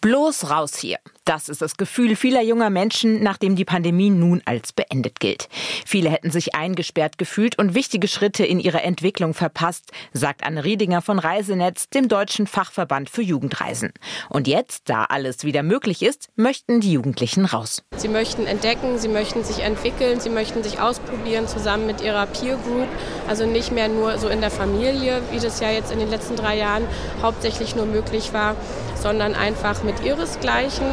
Bloß raus hier. Das ist das Gefühl vieler junger Menschen, nachdem die Pandemie nun als beendet gilt. Viele hätten sich eingesperrt gefühlt und wichtige Schritte in ihrer Entwicklung verpasst, sagt Anne Riedinger von Reisenetz, dem deutschen Fachverband für Jugendreisen. Und jetzt, da alles wieder möglich ist, möchten die Jugendlichen raus. Sie möchten entdecken, sie möchten sich entwickeln, sie möchten sich ausprobieren zusammen mit ihrer Peer Group. Also nicht mehr nur so in der Familie, wie das ja jetzt in den letzten drei Jahren hauptsächlich nur möglich war, sondern einfach mit ihresgleichen,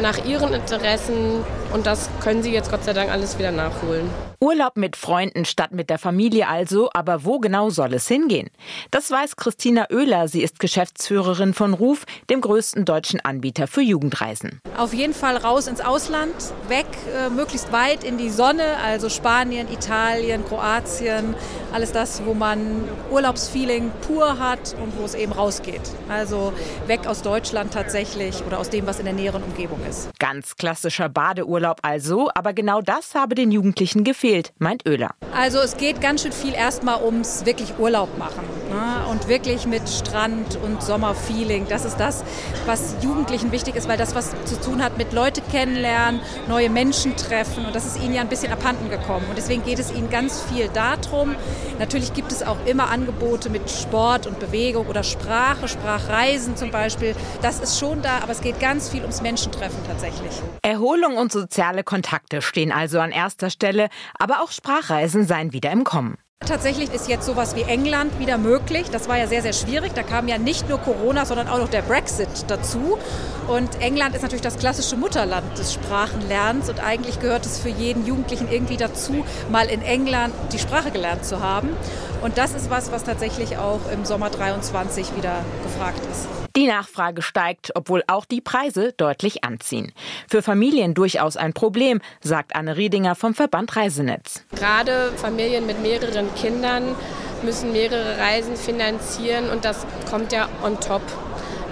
nach ihren Interessen. Und das können sie jetzt Gott sei Dank alles wieder nachholen. Urlaub mit Freunden statt mit der Familie also, aber wo genau soll es hingehen? Das weiß Christina Oehler, sie ist Geschäftsführerin von Ruf, dem größten deutschen Anbieter für Jugendreisen. Auf jeden Fall raus ins Ausland, weg, äh, möglichst weit in die Sonne, also Spanien, Italien, Kroatien, alles das, wo man Urlaubsfeeling pur hat und wo es eben rausgeht. Also weg aus Deutschland tatsächlich oder aus dem, was in der näheren Umgebung ist. Ganz klassischer Badeurlaub also, aber genau das habe den Jugendlichen gefehlt fehlt, meint Oehler. Also es geht ganz schön viel erstmal ums wirklich Urlaub machen ne? und wirklich mit Strand und Sommerfeeling. Das ist das, was Jugendlichen wichtig ist, weil das was zu tun hat mit Leute kennenlernen, neue Menschen treffen und das ist ihnen ja ein bisschen abhanden gekommen. Und deswegen geht es ihnen ganz viel darum. Natürlich gibt es auch immer Angebote mit Sport und Bewegung oder Sprache, Sprachreisen zum Beispiel. Das ist schon da, aber es geht ganz viel ums Menschentreffen tatsächlich. Erholung und soziale Kontakte stehen also an erster Stelle. Aber auch Sprachreisen seien wieder im Kommen. Tatsächlich ist jetzt sowas wie England wieder möglich. Das war ja sehr, sehr schwierig. Da kam ja nicht nur Corona, sondern auch noch der Brexit dazu. Und England ist natürlich das klassische Mutterland des Sprachenlernens. Und eigentlich gehört es für jeden Jugendlichen irgendwie dazu, mal in England die Sprache gelernt zu haben. Und das ist was, was tatsächlich auch im Sommer 23 wieder gefragt ist. Die Nachfrage steigt, obwohl auch die Preise deutlich anziehen. Für Familien durchaus ein Problem, sagt Anne Riedinger vom Verband Reisenetz. Gerade Familien mit mehreren Kindern müssen mehrere Reisen finanzieren und das kommt ja on top.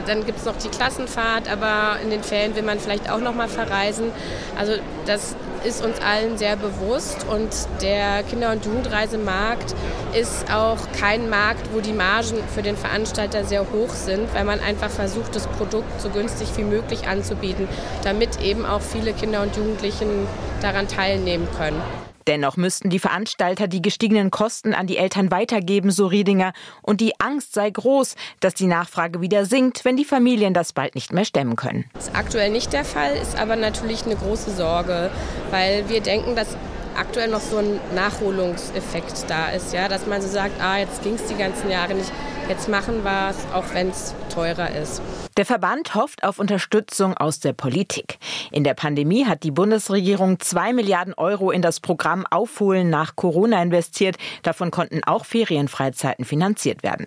Dann gibt es noch die Klassenfahrt, aber in den Fällen will man vielleicht auch noch mal verreisen. Also das ist uns allen sehr bewusst und der Kinder- und Jugendreisemarkt ist auch kein Markt, wo die Margen für den Veranstalter sehr hoch sind, weil man einfach versucht, das Produkt so günstig wie möglich anzubieten, damit eben auch viele Kinder und Jugendlichen daran teilnehmen können. Dennoch müssten die Veranstalter die gestiegenen Kosten an die Eltern weitergeben, so Riedinger. Und die Angst sei groß, dass die Nachfrage wieder sinkt, wenn die Familien das bald nicht mehr stemmen können. Das ist aktuell nicht der Fall, ist aber natürlich eine große Sorge, weil wir denken, dass aktuell noch so ein Nachholungseffekt da ist, ja, dass man so sagt, ah, jetzt ging es die ganzen Jahre nicht, jetzt machen wir es, auch wenn es teurer ist. Der Verband hofft auf Unterstützung aus der Politik. In der Pandemie hat die Bundesregierung zwei Milliarden Euro in das Programm Aufholen nach Corona investiert. Davon konnten auch Ferienfreizeiten finanziert werden.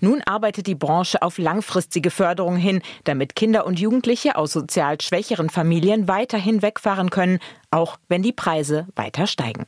Nun arbeitet die Branche auf langfristige Förderung hin, damit Kinder und Jugendliche aus sozial schwächeren Familien weiterhin wegfahren können, auch wenn die Preise weiter steigen.